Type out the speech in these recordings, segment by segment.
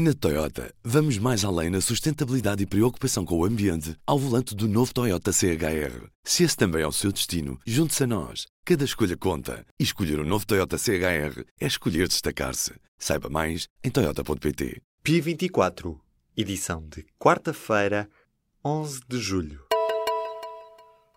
Na Toyota, vamos mais além na sustentabilidade e preocupação com o ambiente ao volante do novo Toyota CHR. Se esse também é o seu destino, junte-se a nós. Cada escolha conta. E escolher o um novo Toyota CHR é escolher destacar-se. Saiba mais em Toyota.pt. Pi 24, edição de quarta-feira, 11 de julho.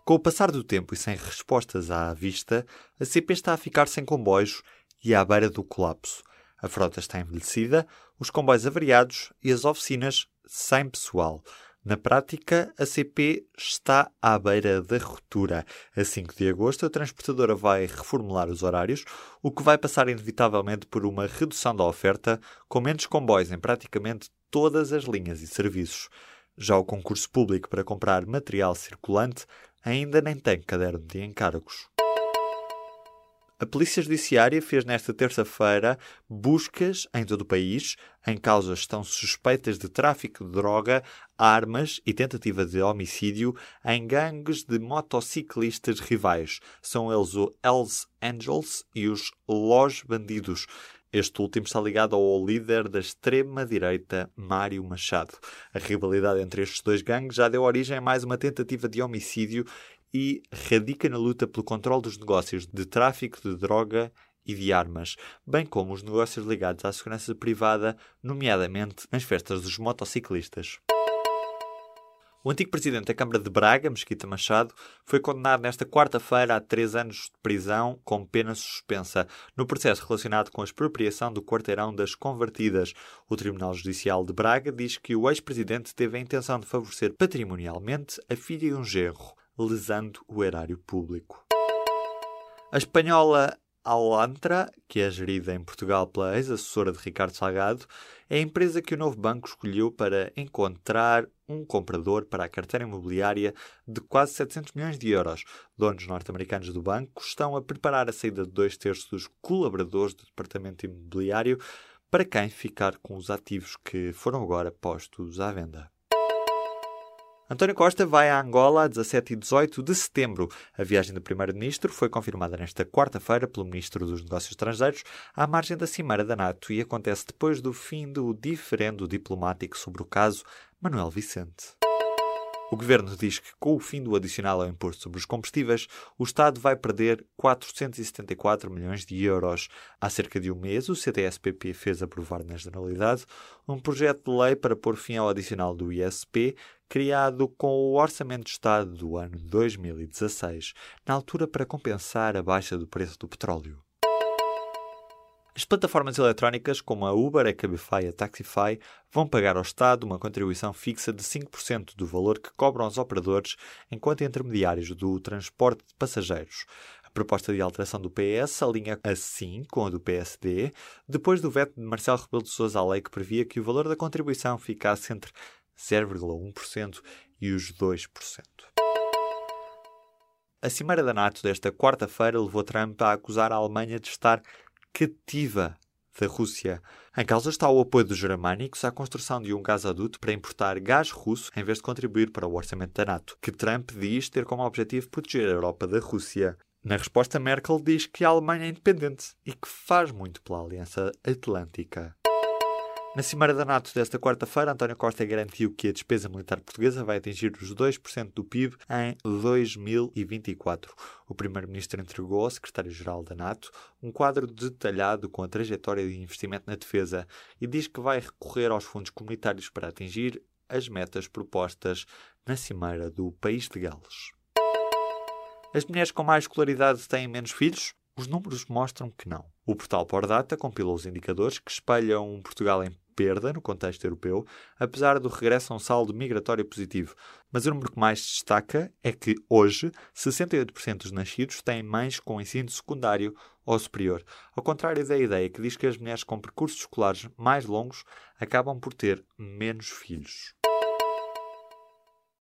Com o passar do tempo e sem respostas à vista, a CP está a ficar sem comboios e à beira do colapso. A frota está envelhecida, os comboios avariados e as oficinas sem pessoal. Na prática, a CP está à beira da ruptura. A 5 de agosto, a transportadora vai reformular os horários, o que vai passar inevitavelmente por uma redução da oferta, com menos comboios em praticamente todas as linhas e serviços. Já o concurso público para comprar material circulante ainda nem tem caderno de encargos. A Polícia Judiciária fez nesta terça-feira buscas em todo o país. Em causa estão suspeitas de tráfico de droga, armas e tentativa de homicídio em gangues de motociclistas rivais. São eles o Hells Angels e os Los Bandidos. Este último está ligado ao líder da extrema-direita, Mário Machado. A rivalidade entre estes dois gangues já deu origem a mais uma tentativa de homicídio e radica na luta pelo controle dos negócios de tráfico de droga e de armas, bem como os negócios ligados à segurança privada, nomeadamente nas festas dos motociclistas. O antigo presidente da Câmara de Braga, Mesquita Machado, foi condenado nesta quarta-feira a três anos de prisão com pena suspensa no processo relacionado com a expropriação do quarteirão das Convertidas. O Tribunal Judicial de Braga diz que o ex-presidente teve a intenção de favorecer patrimonialmente a filha e um genro lesando o erário público. A espanhola Alantra, que é gerida em Portugal pela ex-assessora de Ricardo Salgado, é a empresa que o novo banco escolheu para encontrar um comprador para a carteira imobiliária de quase 700 milhões de euros. Donos norte-americanos do banco estão a preparar a saída de dois terços dos colaboradores do departamento imobiliário para quem ficar com os ativos que foram agora postos à venda. António Costa vai a Angola a 17 e 18 de setembro. A viagem do Primeiro-Ministro foi confirmada nesta quarta-feira pelo Ministro dos Negócios Estrangeiros à margem da Cimeira da NATO e acontece depois do fim do diferendo diplomático sobre o caso Manuel Vicente. O governo diz que, com o fim do adicional ao imposto sobre os combustíveis, o Estado vai perder 474 milhões de euros. Há cerca de um mês, o CDS-PP fez aprovar na Generalidade um projeto de lei para pôr fim ao adicional do ISP, criado com o Orçamento de Estado do ano 2016, na altura para compensar a baixa do preço do petróleo. As plataformas eletrónicas como a Uber, a Cabify e a Taxify vão pagar ao Estado uma contribuição fixa de 5% do valor que cobram aos operadores enquanto intermediários do transporte de passageiros. A proposta de alteração do PS alinha assim com a do PSD, depois do veto de Marcelo Rebelo de Sousa à lei que previa que o valor da contribuição ficasse entre 0,1% e os 2%. A Cimeira da NATO desta quarta-feira levou Trump a acusar a Alemanha de estar cativa da Rússia. Em causa está o apoio dos germânicos à construção de um gasoduto para importar gás russo em vez de contribuir para o orçamento da NATO, que Trump diz ter como objetivo proteger a Europa da Rússia. Na resposta, Merkel diz que a Alemanha é independente e que faz muito pela Aliança Atlântica. Na Cimeira da NATO desta quarta-feira, António Costa garantiu que a despesa militar portuguesa vai atingir os 2% do PIB em 2024. O Primeiro-Ministro entregou ao Secretário-Geral da NATO um quadro detalhado com a trajetória de investimento na defesa e diz que vai recorrer aos fundos comunitários para atingir as metas propostas na Cimeira do País de Gales. As mulheres com mais escolaridade têm menos filhos? Os números mostram que não. O portal Pordata compilou os indicadores que espelham um Portugal em perda no contexto europeu, apesar do regresso a um saldo migratório positivo. Mas o número que mais se destaca é que, hoje, 68% dos nascidos têm mães com ensino secundário ou superior, ao contrário da ideia que diz que as mulheres com percursos escolares mais longos acabam por ter menos filhos.